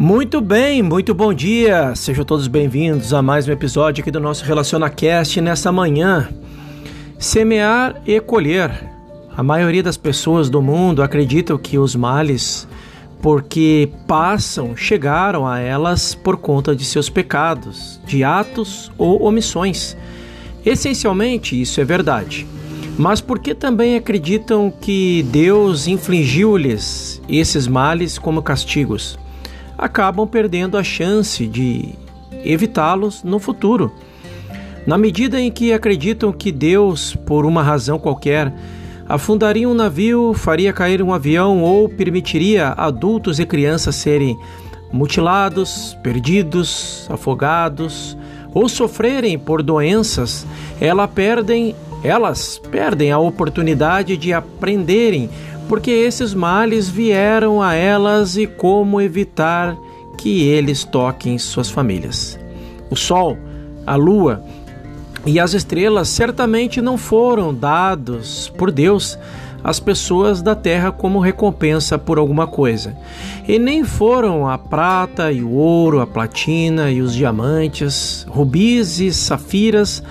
Muito bem, muito bom dia. Sejam todos bem-vindos a mais um episódio aqui do nosso RelacionaCast nessa manhã. Semear e colher. A maioria das pessoas do mundo acreditam que os males, porque passam, chegaram a elas por conta de seus pecados, de atos ou omissões. Essencialmente, isso é verdade. Mas por que também acreditam que Deus infligiu-lhes esses males como castigos? Acabam perdendo a chance de evitá-los no futuro. Na medida em que acreditam que Deus, por uma razão qualquer, afundaria um navio, faria cair um avião ou permitiria adultos e crianças serem mutilados, perdidos, afogados ou sofrerem por doenças, elas perdem, elas perdem a oportunidade de aprenderem porque esses males vieram a elas e como evitar que eles toquem suas famílias. O sol, a lua e as estrelas certamente não foram dados por Deus às pessoas da terra como recompensa por alguma coisa. E nem foram a prata e o ouro, a platina e os diamantes, rubis e safiras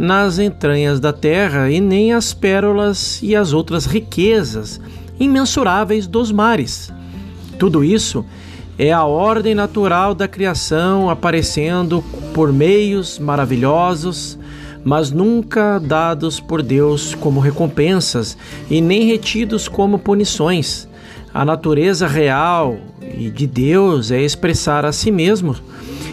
nas entranhas da terra, e nem as pérolas e as outras riquezas imensuráveis dos mares. Tudo isso é a ordem natural da criação aparecendo por meios maravilhosos, mas nunca dados por Deus como recompensas e nem retidos como punições. A natureza real e de Deus é expressar a si mesmo,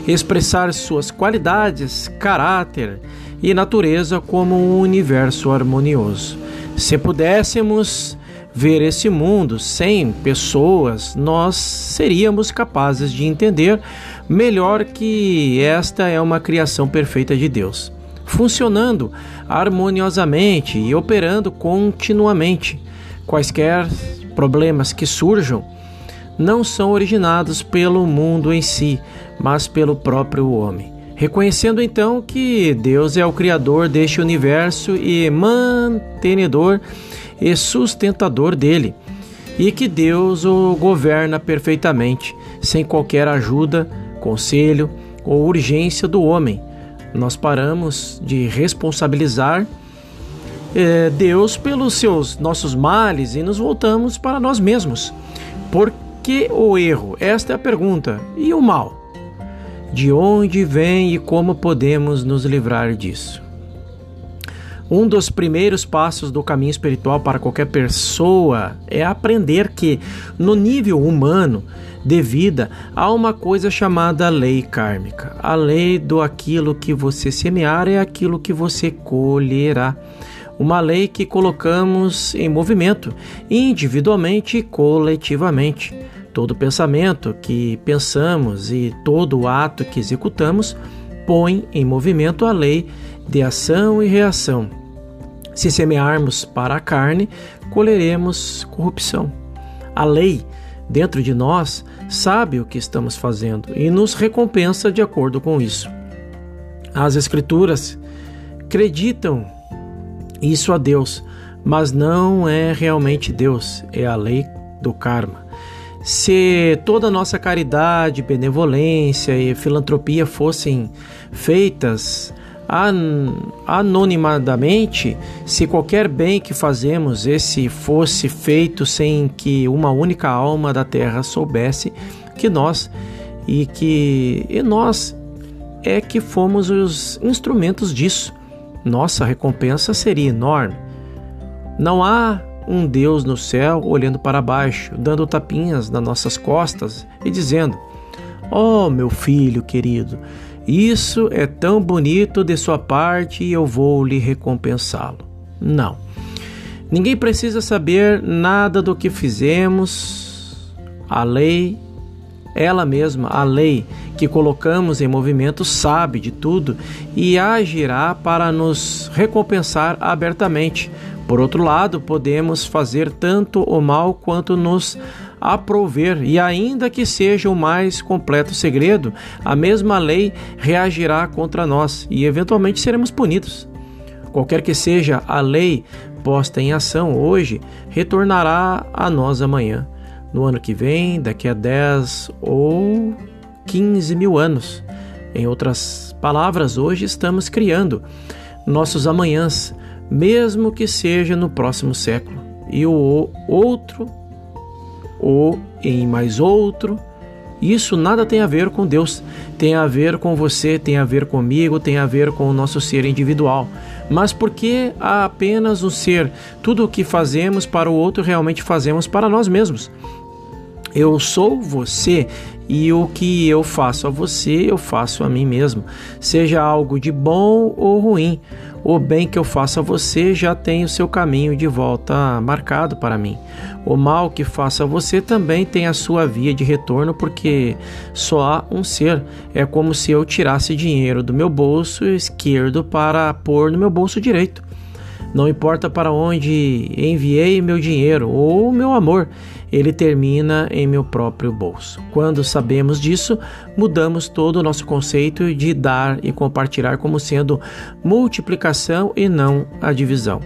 expressar suas qualidades, caráter e natureza como um universo harmonioso. Se pudéssemos ver esse mundo sem pessoas, nós seríamos capazes de entender melhor que esta é uma criação perfeita de Deus, funcionando harmoniosamente e operando continuamente. Quaisquer problemas que surjam não são originados pelo mundo em si, mas pelo próprio homem. Reconhecendo então que Deus é o Criador deste universo e mantenedor e sustentador dele, e que Deus o governa perfeitamente, sem qualquer ajuda, conselho ou urgência do homem. Nós paramos de responsabilizar eh, Deus pelos seus nossos males e nos voltamos para nós mesmos. Por que o erro? Esta é a pergunta. E o mal? De onde vem e como podemos nos livrar disso? Um dos primeiros passos do caminho espiritual para qualquer pessoa é aprender que, no nível humano de vida, há uma coisa chamada lei kármica. A lei do aquilo que você semear é aquilo que você colherá. Uma lei que colocamos em movimento, individualmente e coletivamente. Todo pensamento que pensamos e todo ato que executamos põe em movimento a lei de ação e reação. Se semearmos para a carne, colheremos corrupção. A lei dentro de nós sabe o que estamos fazendo e nos recompensa de acordo com isso. As Escrituras acreditam isso a Deus, mas não é realmente Deus, é a lei do karma. Se toda a nossa caridade, benevolência e filantropia fossem feitas anonimadamente, se qualquer bem que fazemos esse fosse feito sem que uma única alma da terra soubesse que nós e que e nós é que fomos os instrumentos disso. Nossa recompensa seria enorme. Não há um Deus no céu olhando para baixo, dando tapinhas nas nossas costas e dizendo: Oh, meu filho querido, isso é tão bonito de sua parte e eu vou lhe recompensá-lo. Não. Ninguém precisa saber nada do que fizemos. A lei, ela mesma, a lei que colocamos em movimento, sabe de tudo e agirá para nos recompensar abertamente. Por outro lado, podemos fazer tanto o mal quanto nos aprover, e ainda que seja o mais completo segredo, a mesma lei reagirá contra nós e eventualmente seremos punidos. Qualquer que seja a lei posta em ação hoje, retornará a nós amanhã. no ano que vem, daqui a 10 ou 15 mil anos. Em outras palavras, hoje estamos criando nossos amanhãs, mesmo que seja no próximo século. E o outro, ou em mais outro, isso nada tem a ver com Deus, tem a ver com você, tem a ver comigo, tem a ver com o nosso ser individual. Mas porque há apenas um ser, tudo o que fazemos para o outro realmente fazemos para nós mesmos. Eu sou você e o que eu faço a você, eu faço a mim mesmo, seja algo de bom ou ruim. O bem que eu faço a você já tem o seu caminho de volta marcado para mim. O mal que faço a você também tem a sua via de retorno, porque só há um ser. É como se eu tirasse dinheiro do meu bolso esquerdo para pôr no meu bolso direito. Não importa para onde enviei meu dinheiro ou meu amor, ele termina em meu próprio bolso. Quando sabemos disso, mudamos todo o nosso conceito de dar e compartilhar como sendo multiplicação e não a divisão.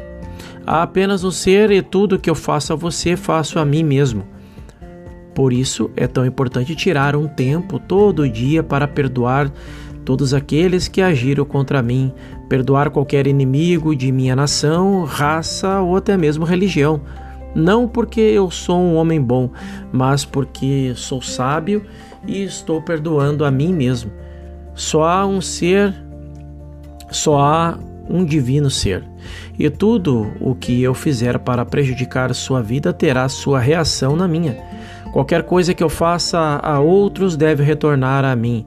Há apenas um ser e tudo que eu faço a você, faço a mim mesmo. Por isso é tão importante tirar um tempo todo dia para perdoar todos aqueles que agiram contra mim, perdoar qualquer inimigo de minha nação, raça ou até mesmo religião não porque eu sou um homem bom, mas porque sou sábio e estou perdoando a mim mesmo. Só há um ser, só há um divino ser. E tudo o que eu fizer para prejudicar sua vida terá sua reação na minha. Qualquer coisa que eu faça a outros deve retornar a mim.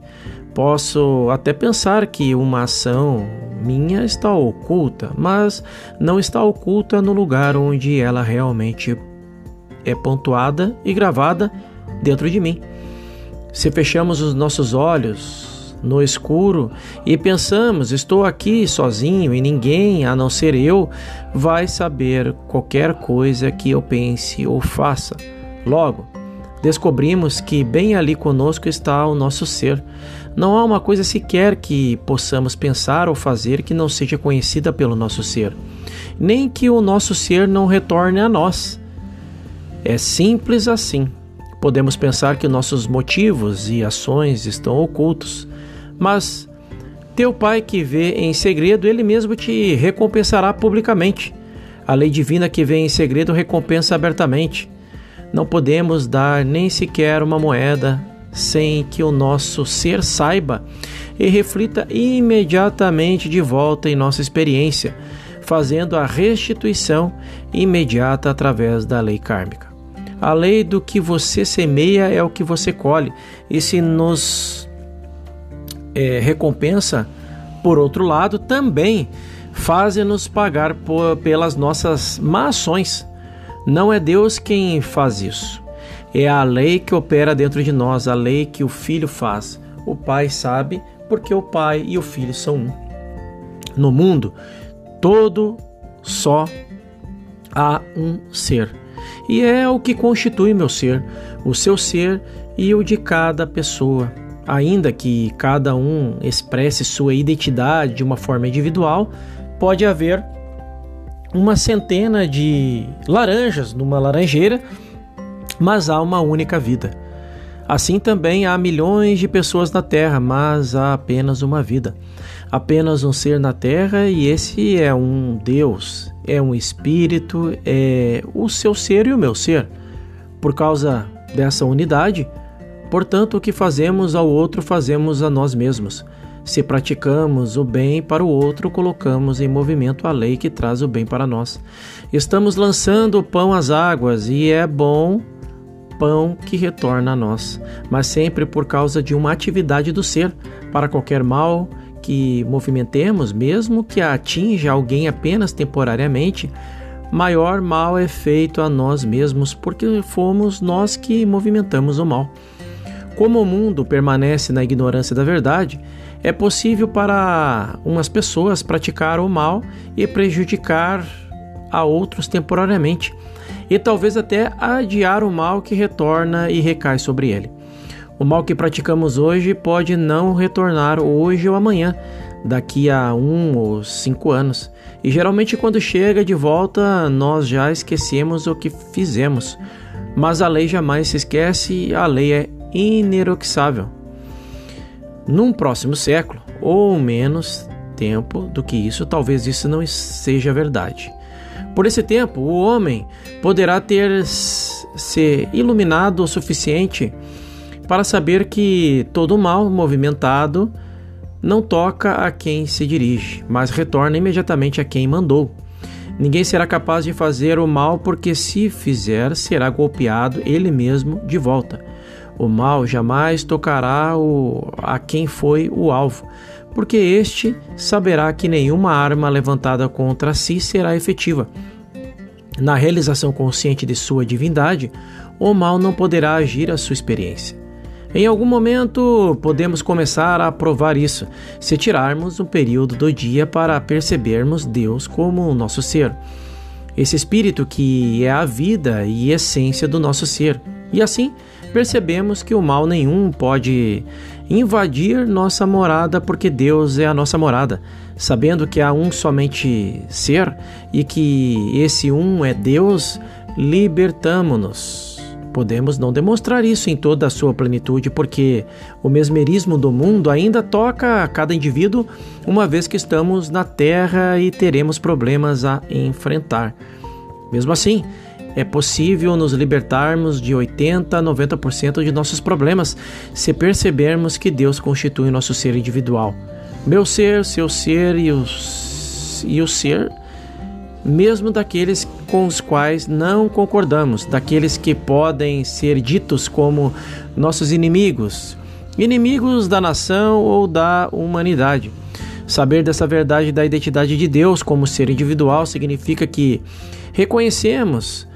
Posso até pensar que uma ação minha está oculta, mas não está oculta no lugar onde ela realmente é pontuada e gravada dentro de mim. Se fechamos os nossos olhos no escuro e pensamos, estou aqui sozinho e ninguém a não ser eu vai saber qualquer coisa que eu pense ou faça. Logo, descobrimos que bem ali conosco está o nosso ser. Não há uma coisa sequer que possamos pensar ou fazer que não seja conhecida pelo nosso ser, nem que o nosso ser não retorne a nós. É simples assim. Podemos pensar que nossos motivos e ações estão ocultos, mas teu Pai que vê em segredo, ele mesmo te recompensará publicamente. A lei divina que vê em segredo recompensa abertamente. Não podemos dar nem sequer uma moeda sem que o nosso ser saiba e reflita imediatamente de volta em nossa experiência, fazendo a restituição imediata através da lei kármica. A lei do que você semeia é o que você colhe, e se nos é, recompensa, por outro lado, também faz-nos pagar por, pelas nossas má ações. Não é Deus quem faz isso. É a lei que opera dentro de nós, a lei que o Filho faz. O Pai sabe porque o Pai e o Filho são um. No mundo, todo só há um ser. E é o que constitui meu ser, o seu ser e o de cada pessoa. Ainda que cada um expresse sua identidade de uma forma individual, pode haver uma centena de laranjas numa laranjeira, mas há uma única vida. Assim também há milhões de pessoas na Terra, mas há apenas uma vida. Apenas um ser na Terra e esse é um Deus, é um Espírito, é o seu ser e o meu ser. Por causa dessa unidade, portanto, o que fazemos ao outro fazemos a nós mesmos. Se praticamos o bem para o outro, colocamos em movimento a lei que traz o bem para nós. Estamos lançando o pão às águas e é bom pão que retorna a nós, mas sempre por causa de uma atividade do ser. Para qualquer mal que movimentemos, mesmo que atinja alguém apenas temporariamente, maior mal é feito a nós mesmos, porque fomos nós que movimentamos o mal. Como o mundo permanece na ignorância da verdade, é possível para umas pessoas praticar o mal e prejudicar a outros temporariamente, e talvez até adiar o mal que retorna e recai sobre ele. O mal que praticamos hoje pode não retornar hoje ou amanhã, daqui a um ou cinco anos, e geralmente quando chega de volta nós já esquecemos o que fizemos Mas a lei jamais se esquece, a lei é ineroxável. Num próximo século, ou menos tempo do que isso, talvez isso não seja verdade. Por esse tempo, o homem poderá ter se iluminado o suficiente para saber que todo mal movimentado não toca a quem se dirige, mas retorna imediatamente a quem mandou. Ninguém será capaz de fazer o mal, porque se fizer, será golpeado ele mesmo de volta. O mal jamais tocará o, a quem foi o alvo, porque este saberá que nenhuma arma levantada contra si será efetiva. Na realização consciente de sua divindade, o mal não poderá agir à sua experiência. Em algum momento podemos começar a provar isso, se tirarmos um período do dia para percebermos Deus como o nosso ser. Esse espírito que é a vida e essência do nosso ser. E assim, percebemos que o mal nenhum pode invadir nossa morada, porque Deus é a nossa morada, sabendo que há um somente ser e que esse um é Deus, libertamo-nos. Podemos não demonstrar isso em toda a sua plenitude, porque o mesmerismo do mundo ainda toca a cada indivíduo, uma vez que estamos na Terra e teremos problemas a enfrentar. Mesmo assim, é possível nos libertarmos de 80 a 90% de nossos problemas se percebermos que Deus constitui nosso ser individual. Meu ser, seu ser e o, e o ser, mesmo daqueles com os quais não concordamos, daqueles que podem ser ditos como nossos inimigos, inimigos da nação ou da humanidade. Saber dessa verdade da identidade de Deus como ser individual significa que reconhecemos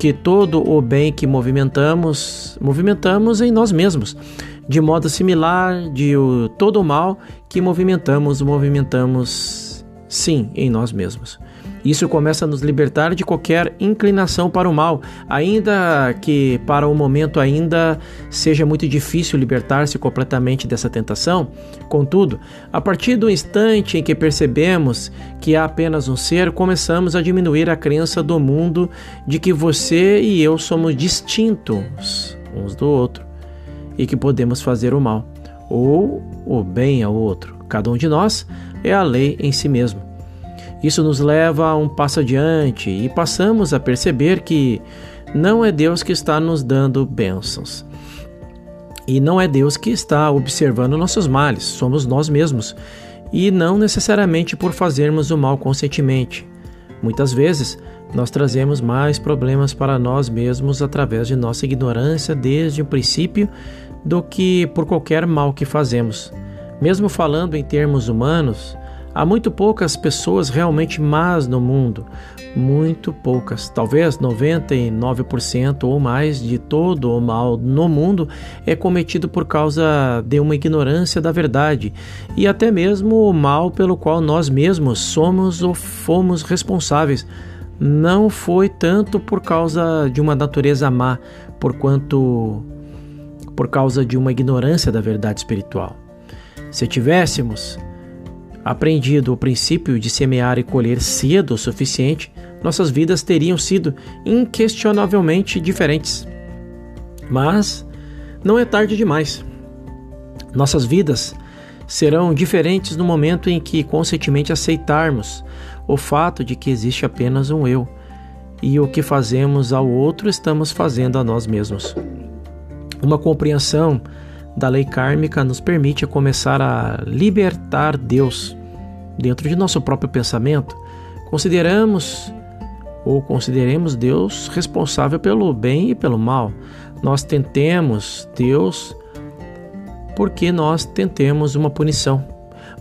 que todo o bem que movimentamos, movimentamos em nós mesmos, de modo similar de o, todo o mal que movimentamos, movimentamos sim em nós mesmos. Isso começa a nos libertar de qualquer inclinação para o mal, ainda que para o momento ainda seja muito difícil libertar-se completamente dessa tentação. Contudo, a partir do instante em que percebemos que há apenas um ser, começamos a diminuir a crença do mundo de que você e eu somos distintos uns do outro e que podemos fazer o mal ou o bem ao outro. Cada um de nós é a lei em si mesmo. Isso nos leva a um passo adiante e passamos a perceber que não é Deus que está nos dando bênçãos. E não é Deus que está observando nossos males, somos nós mesmos. E não necessariamente por fazermos o mal conscientemente. Muitas vezes, nós trazemos mais problemas para nós mesmos através de nossa ignorância desde o princípio do que por qualquer mal que fazemos. Mesmo falando em termos humanos, Há muito poucas pessoas realmente más no mundo, muito poucas. Talvez 99% ou mais de todo o mal no mundo é cometido por causa de uma ignorância da verdade e até mesmo o mal pelo qual nós mesmos somos ou fomos responsáveis. Não foi tanto por causa de uma natureza má, por quanto por causa de uma ignorância da verdade espiritual. Se tivéssemos aprendido o princípio de semear e colher cedo o suficiente, nossas vidas teriam sido inquestionavelmente diferentes. Mas não é tarde demais. Nossas vidas serão diferentes no momento em que conscientemente aceitarmos o fato de que existe apenas um eu e o que fazemos ao outro estamos fazendo a nós mesmos. Uma compreensão da lei kármica nos permite começar a libertar Deus dentro de nosso próprio pensamento. Consideramos ou consideremos Deus responsável pelo bem e pelo mal. Nós tentemos Deus porque nós tentemos uma punição.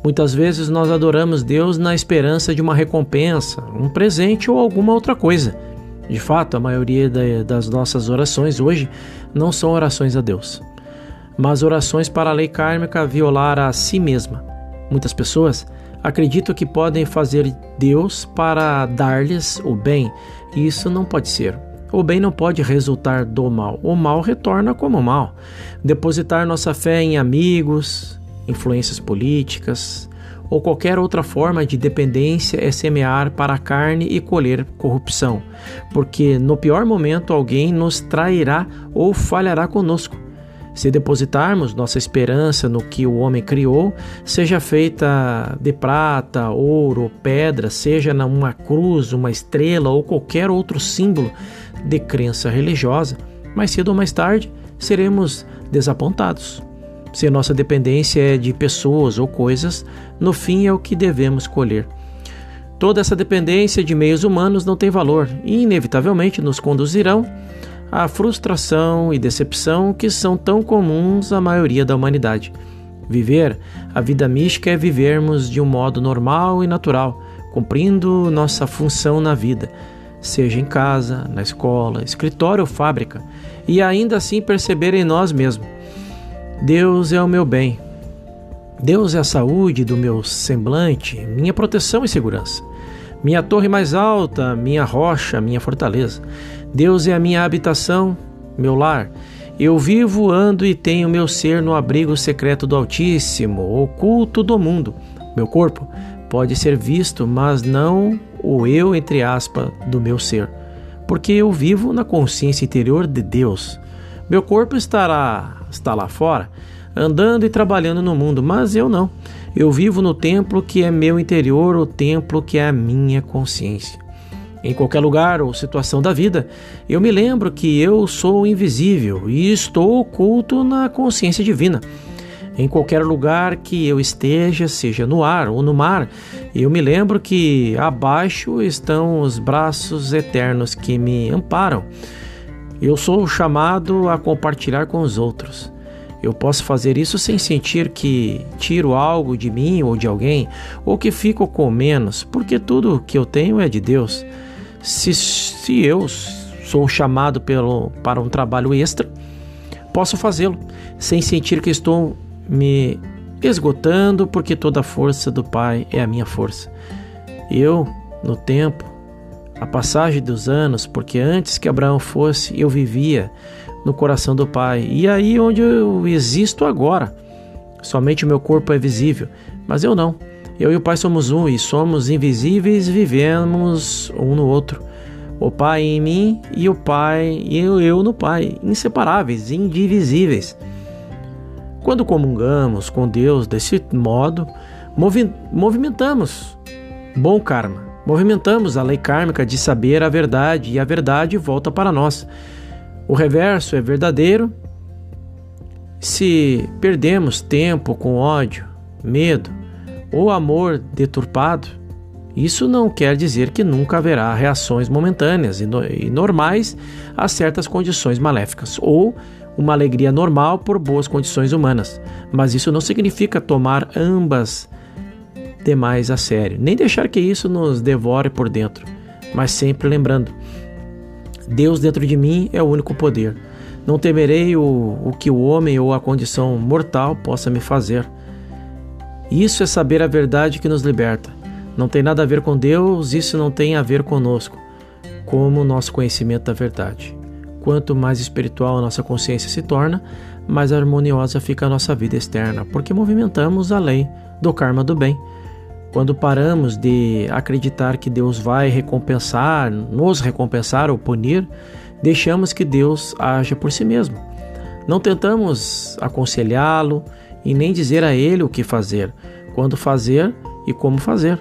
Muitas vezes nós adoramos Deus na esperança de uma recompensa, um presente ou alguma outra coisa. De fato, a maioria das nossas orações hoje não são orações a Deus mas orações para a lei kármica violar a si mesma. Muitas pessoas acreditam que podem fazer Deus para dar-lhes o bem. Isso não pode ser. O bem não pode resultar do mal. O mal retorna como mal. Depositar nossa fé em amigos, influências políticas ou qualquer outra forma de dependência é semear para a carne e colher corrupção, porque no pior momento alguém nos trairá ou falhará conosco. Se depositarmos nossa esperança no que o homem criou, seja feita de prata, ouro, pedra, seja numa cruz, uma estrela ou qualquer outro símbolo de crença religiosa, mais cedo ou mais tarde seremos desapontados. Se nossa dependência é de pessoas ou coisas, no fim é o que devemos colher. Toda essa dependência de meios humanos não tem valor e, inevitavelmente, nos conduzirão à frustração e decepção que são tão comuns à maioria da humanidade. Viver a vida mística é vivermos de um modo normal e natural, cumprindo nossa função na vida, seja em casa, na escola, escritório ou fábrica, e ainda assim perceber em nós mesmos Deus é o meu bem. Deus é a saúde do meu semblante, minha proteção e segurança. Minha torre mais alta, minha rocha, minha fortaleza. Deus é a minha habitação, meu lar. Eu vivo, ando e tenho meu ser no abrigo secreto do Altíssimo, oculto do mundo. Meu corpo pode ser visto, mas não o eu, entre aspas, do meu ser, porque eu vivo na consciência interior de Deus. Meu corpo estará está lá fora, andando e trabalhando no mundo, mas eu não. Eu vivo no templo que é meu interior, o templo que é a minha consciência. Em qualquer lugar ou situação da vida, eu me lembro que eu sou invisível e estou oculto na consciência divina. Em qualquer lugar que eu esteja, seja no ar ou no mar, eu me lembro que abaixo estão os braços eternos que me amparam. Eu sou chamado a compartilhar com os outros. Eu posso fazer isso sem sentir que tiro algo de mim ou de alguém, ou que fico com menos, porque tudo que eu tenho é de Deus. Se, se eu sou chamado pelo, para um trabalho extra, posso fazê-lo sem sentir que estou me esgotando, porque toda a força do Pai é a minha força. Eu, no tempo, a passagem dos anos, porque antes que Abraão fosse, eu vivia no coração do Pai. E aí onde eu existo agora. Somente o meu corpo é visível, mas eu não. Eu e o Pai somos um e somos invisíveis, vivemos um no outro. O Pai em mim e o Pai e eu, no Pai, inseparáveis, indivisíveis. Quando comungamos com Deus desse modo, movi movimentamos bom karma Movimentamos a lei kármica de saber a verdade e a verdade volta para nós. O reverso é verdadeiro. Se perdemos tempo com ódio, medo ou amor deturpado, isso não quer dizer que nunca haverá reações momentâneas e normais a certas condições maléficas, ou uma alegria normal por boas condições humanas. Mas isso não significa tomar ambas demais a sério, nem deixar que isso nos devore por dentro, mas sempre lembrando: Deus dentro de mim é o único poder. Não temerei o, o que o homem ou a condição mortal possa me fazer. Isso é saber a verdade que nos liberta. Não tem nada a ver com Deus, isso não tem a ver conosco, como o nosso conhecimento da verdade. Quanto mais espiritual a nossa consciência se torna, mais harmoniosa fica a nossa vida externa, porque movimentamos a lei do karma do bem quando paramos de acreditar que Deus vai recompensar, nos recompensar ou punir, deixamos que Deus haja por si mesmo. Não tentamos aconselhá-lo e nem dizer a ele o que fazer, quando fazer e como fazer.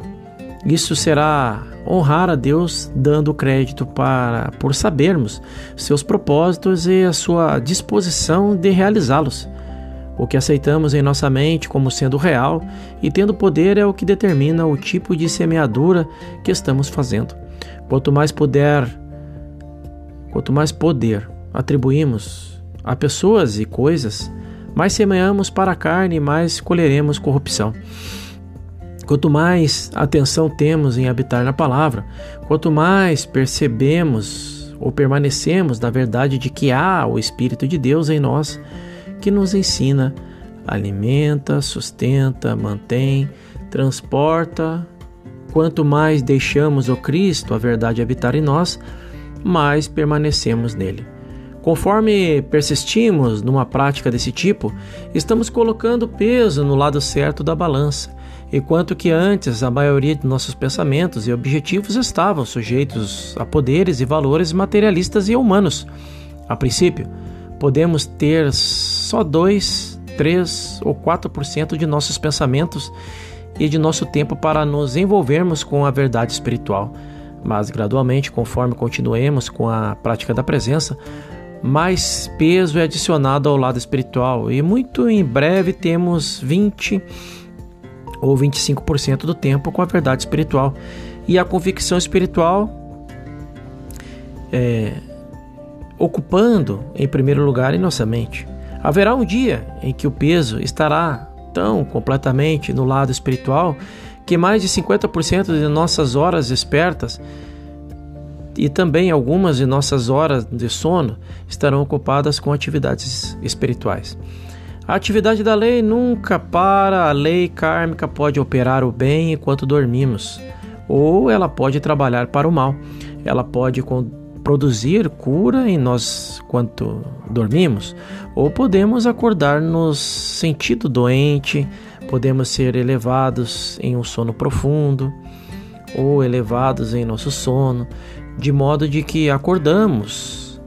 Isso será honrar a Deus dando crédito para por sabermos seus propósitos e a sua disposição de realizá-los. O que aceitamos em nossa mente como sendo real e tendo poder é o que determina o tipo de semeadura que estamos fazendo. Quanto mais poder, quanto mais poder atribuímos a pessoas e coisas, mais semeamos para a carne mais colheremos corrupção. Quanto mais atenção temos em habitar na palavra, quanto mais percebemos ou permanecemos na verdade de que há o Espírito de Deus em nós, que nos ensina, alimenta, sustenta, mantém, transporta. Quanto mais deixamos o Cristo, a verdade, habitar em nós, mais permanecemos nele. Conforme persistimos numa prática desse tipo, estamos colocando peso no lado certo da balança enquanto que antes a maioria de nossos pensamentos e objetivos estavam sujeitos a poderes e valores materialistas e humanos. A princípio, podemos ter só 2, 3 ou 4% de nossos pensamentos e de nosso tempo para nos envolvermos com a verdade espiritual. Mas gradualmente, conforme continuemos com a prática da presença, mais peso é adicionado ao lado espiritual e muito em breve temos 20 ou 25% do tempo com a verdade espiritual. E a convicção espiritual é, ocupando em primeiro lugar em nossa mente. Haverá um dia em que o peso estará tão completamente no lado espiritual que mais de 50% de nossas horas espertas e também algumas de nossas horas de sono estarão ocupadas com atividades espirituais. A atividade da lei nunca para, a lei kármica pode operar o bem enquanto dormimos, ou ela pode trabalhar para o mal. Ela pode produzir cura em nós quanto dormimos, ou podemos acordar nos sentido doente, podemos ser elevados em um sono profundo, ou elevados em nosso sono, de modo de que acordamos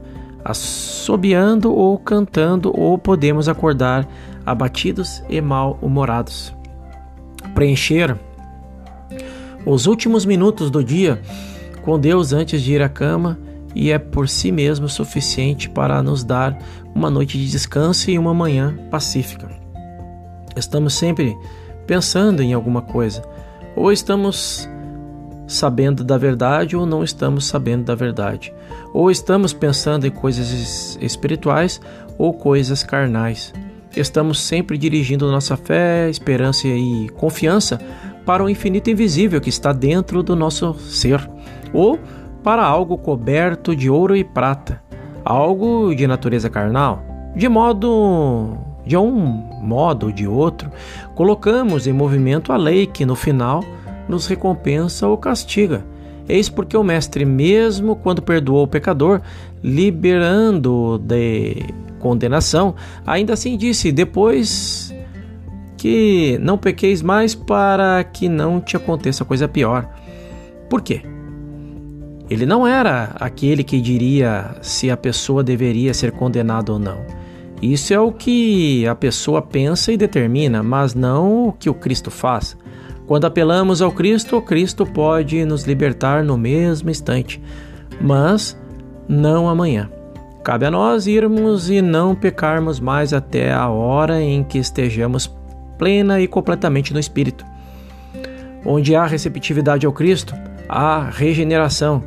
assobiando ou cantando, ou podemos acordar abatidos e mal-humorados. Preencher os últimos minutos do dia com Deus antes de ir à cama e é por si mesmo suficiente para nos dar uma noite de descanso e uma manhã pacífica. Estamos sempre pensando em alguma coisa, ou estamos sabendo da verdade ou não estamos sabendo da verdade. Ou estamos pensando em coisas espirituais ou coisas carnais. Estamos sempre dirigindo nossa fé, esperança e confiança para o infinito invisível que está dentro do nosso ser, ou para algo coberto de ouro e prata, algo de natureza carnal. De modo de um modo ou de outro, colocamos em movimento a lei que no final nos recompensa ou castiga. Eis porque o Mestre, mesmo quando perdoou o pecador, liberando-o de condenação, ainda assim disse: Depois que não pequeis mais, para que não te aconteça coisa pior. Por quê? Ele não era aquele que diria se a pessoa deveria ser condenada ou não. Isso é o que a pessoa pensa e determina, mas não o que o Cristo faz. Quando apelamos ao Cristo, Cristo pode nos libertar no mesmo instante, mas não amanhã. Cabe a nós irmos e não pecarmos mais até a hora em que estejamos plena e completamente no Espírito. Onde há receptividade ao Cristo, há regeneração.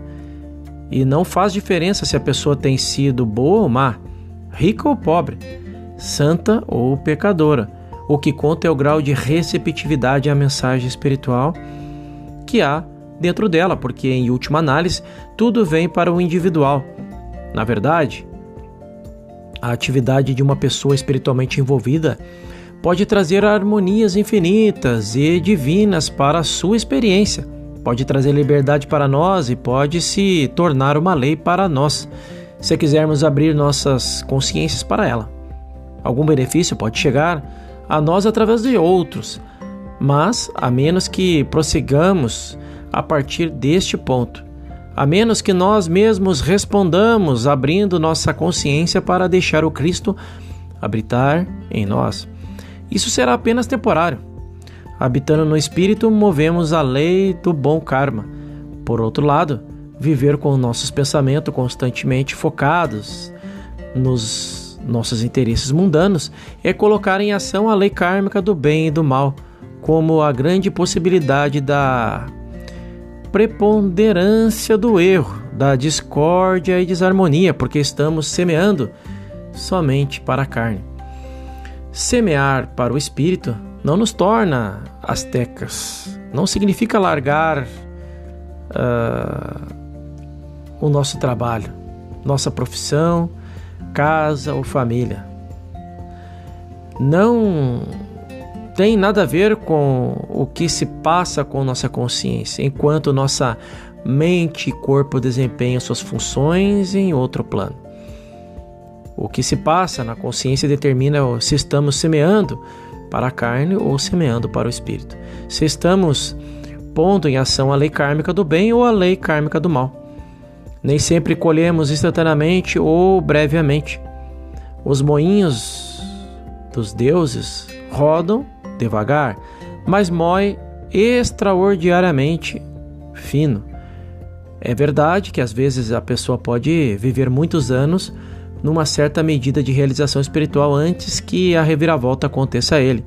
E não faz diferença se a pessoa tem sido boa ou má, rica ou pobre, santa ou pecadora. O que conta é o grau de receptividade à mensagem espiritual que há dentro dela, porque em última análise tudo vem para o individual. Na verdade, a atividade de uma pessoa espiritualmente envolvida pode trazer harmonias infinitas e divinas para a sua experiência, pode trazer liberdade para nós e pode se tornar uma lei para nós, se quisermos abrir nossas consciências para ela. Algum benefício pode chegar a nós através de outros, mas a menos que prossigamos a partir deste ponto, a menos que nós mesmos respondamos abrindo nossa consciência para deixar o Cristo habitar em nós. Isso será apenas temporário. Habitando no espírito, movemos a lei do bom karma. Por outro lado, viver com nossos pensamentos constantemente focados nos nossos interesses mundanos é colocar em ação a lei kármica do bem e do mal, como a grande possibilidade da preponderância do erro, da discórdia e desarmonia, porque estamos semeando somente para a carne. Semear para o espírito não nos torna astecas, não significa largar uh, o nosso trabalho, nossa profissão, casa ou família. Não tem nada a ver com o que se passa com nossa consciência, enquanto nossa mente e corpo desempenham suas funções em outro plano. O que se passa na consciência determina se estamos semeando para a carne ou semeando para o espírito. Se estamos pondo em ação a lei kármica do bem ou a lei kármica do mal. Nem sempre colhemos instantaneamente ou brevemente. Os moinhos dos deuses rodam devagar, mas moe extraordinariamente fino. É verdade que às vezes a pessoa pode viver muitos anos numa certa medida de realização espiritual antes que a reviravolta aconteça a ele,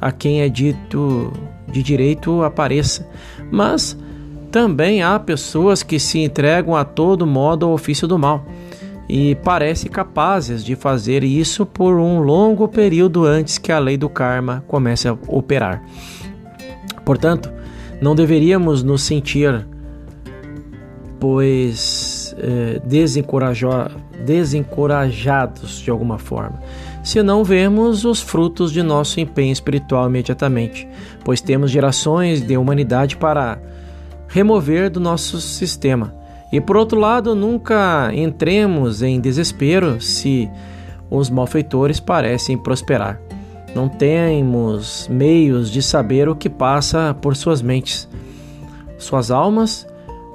a quem é dito de direito apareça. Mas também há pessoas que se entregam a todo modo ao ofício do mal e parecem capazes de fazer isso por um longo período antes que a lei do karma comece a operar. Portanto, não deveríamos nos sentir, pois, eh, desencorajados de alguma forma, se não vemos os frutos de nosso empenho espiritual imediatamente, pois temos gerações de humanidade para remover do nosso sistema e por outro lado, nunca entremos em desespero se os malfeitores parecem prosperar. Não temos meios de saber o que passa por suas mentes, suas almas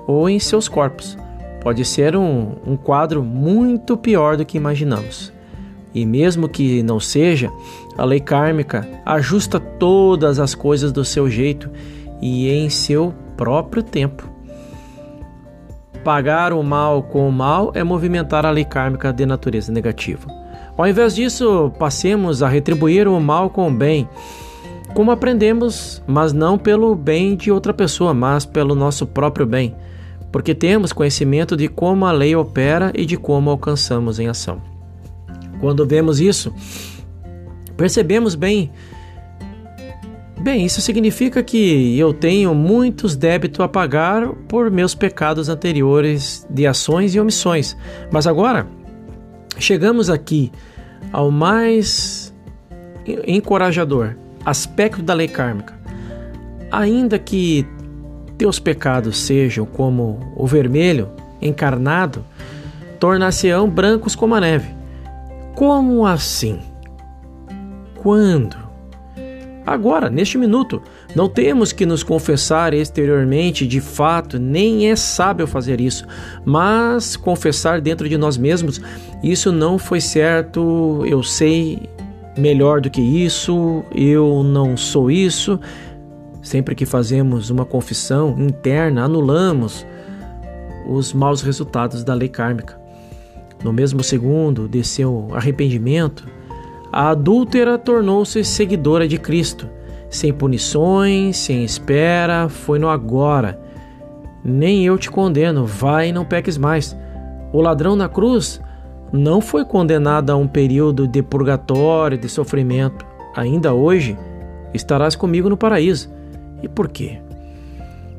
ou em seus corpos. Pode ser um, um quadro muito pior do que imaginamos. E mesmo que não seja, a lei kármica ajusta todas as coisas do seu jeito e em seu próprio tempo. Pagar o mal com o mal é movimentar a lei kármica de natureza negativa. Ao invés disso, passemos a retribuir o mal com o bem, como aprendemos, mas não pelo bem de outra pessoa, mas pelo nosso próprio bem, porque temos conhecimento de como a lei opera e de como alcançamos em ação. Quando vemos isso, percebemos bem Bem, isso significa que eu tenho muitos débitos a pagar por meus pecados anteriores de ações e omissões. Mas agora, chegamos aqui ao mais encorajador aspecto da lei kármica. Ainda que teus pecados sejam como o vermelho encarnado, tornar-se-ão brancos como a neve. Como assim? Quando? Agora, neste minuto, não temos que nos confessar exteriormente de fato, nem é sábio fazer isso, mas confessar dentro de nós mesmos: isso não foi certo, eu sei melhor do que isso, eu não sou isso. Sempre que fazemos uma confissão interna, anulamos os maus resultados da lei kármica. No mesmo segundo de seu arrependimento, a adúltera tornou-se seguidora de Cristo. Sem punições, sem espera, foi no agora. Nem eu te condeno, vai e não peques mais. O ladrão na cruz não foi condenado a um período de purgatório, de sofrimento. Ainda hoje estarás comigo no paraíso. E por quê?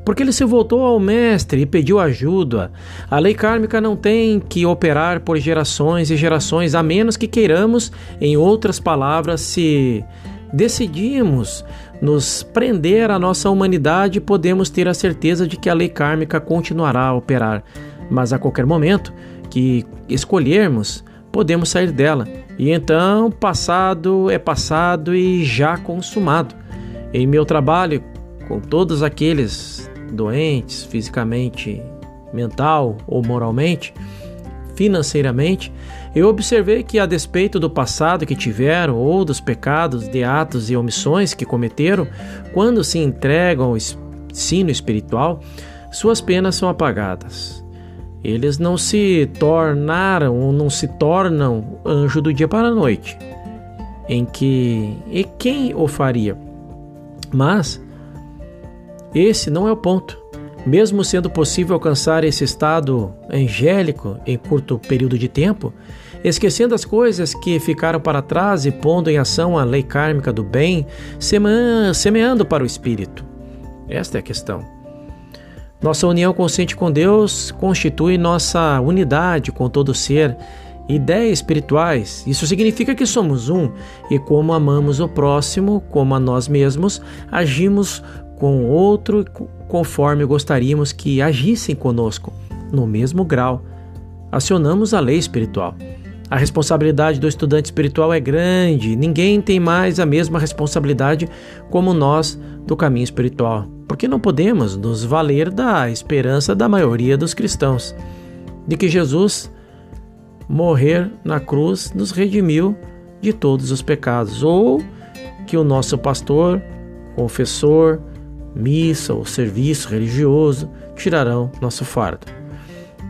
Porque ele se voltou ao Mestre e pediu ajuda. A lei kármica não tem que operar por gerações e gerações, a menos que queiramos, em outras palavras, se decidimos nos prender à nossa humanidade, podemos ter a certeza de que a lei kármica continuará a operar. Mas a qualquer momento que escolhermos, podemos sair dela. E então, passado é passado e já consumado. Em meu trabalho com todos aqueles doentes fisicamente, mental ou moralmente, financeiramente, eu observei que, a despeito do passado que tiveram ou dos pecados de atos e omissões que cometeram, quando se entregam ao ensino espiritual, suas penas são apagadas. Eles não se tornaram ou não se tornam anjo do dia para a noite, em que e quem o faria? Mas esse não é o ponto. Mesmo sendo possível alcançar esse estado angélico em curto período de tempo, esquecendo as coisas que ficaram para trás e pondo em ação a lei kármica do bem, semeando para o espírito. Esta é a questão. Nossa união consciente com Deus constitui nossa unidade com todo ser, ideias espirituais. Isso significa que somos um e, como amamos o próximo, como a nós mesmos, agimos com outro conforme gostaríamos que agissem conosco, no mesmo grau. Acionamos a lei espiritual. A responsabilidade do estudante espiritual é grande, ninguém tem mais a mesma responsabilidade como nós do caminho espiritual, porque não podemos nos valer da esperança da maioria dos cristãos, de que Jesus morrer na cruz nos redimiu de todos os pecados, ou que o nosso pastor, confessor, missa ou serviço religioso tirarão nosso fardo.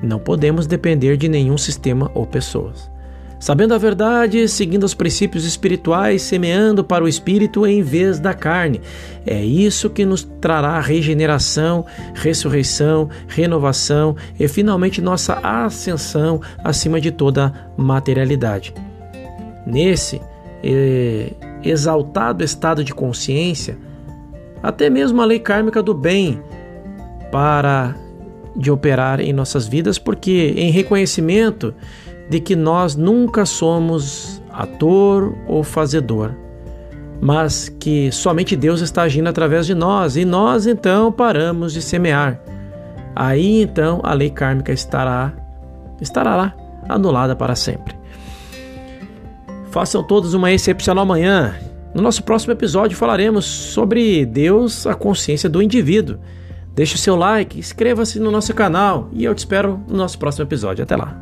Não podemos depender de nenhum sistema ou pessoas. Sabendo a verdade, seguindo os princípios espirituais, semeando para o espírito em vez da carne. É isso que nos trará regeneração, ressurreição, renovação e finalmente nossa ascensão acima de toda materialidade. Nesse eh, exaltado estado de consciência, até mesmo a lei kármica do bem para de operar em nossas vidas, porque em reconhecimento de que nós nunca somos ator ou fazedor, mas que somente Deus está agindo através de nós e nós então paramos de semear. Aí então a lei kármica estará estará lá anulada para sempre. Façam todos uma excepcional manhã. No nosso próximo episódio falaremos sobre Deus, a consciência do indivíduo. Deixe o seu like, inscreva-se no nosso canal e eu te espero no nosso próximo episódio. Até lá.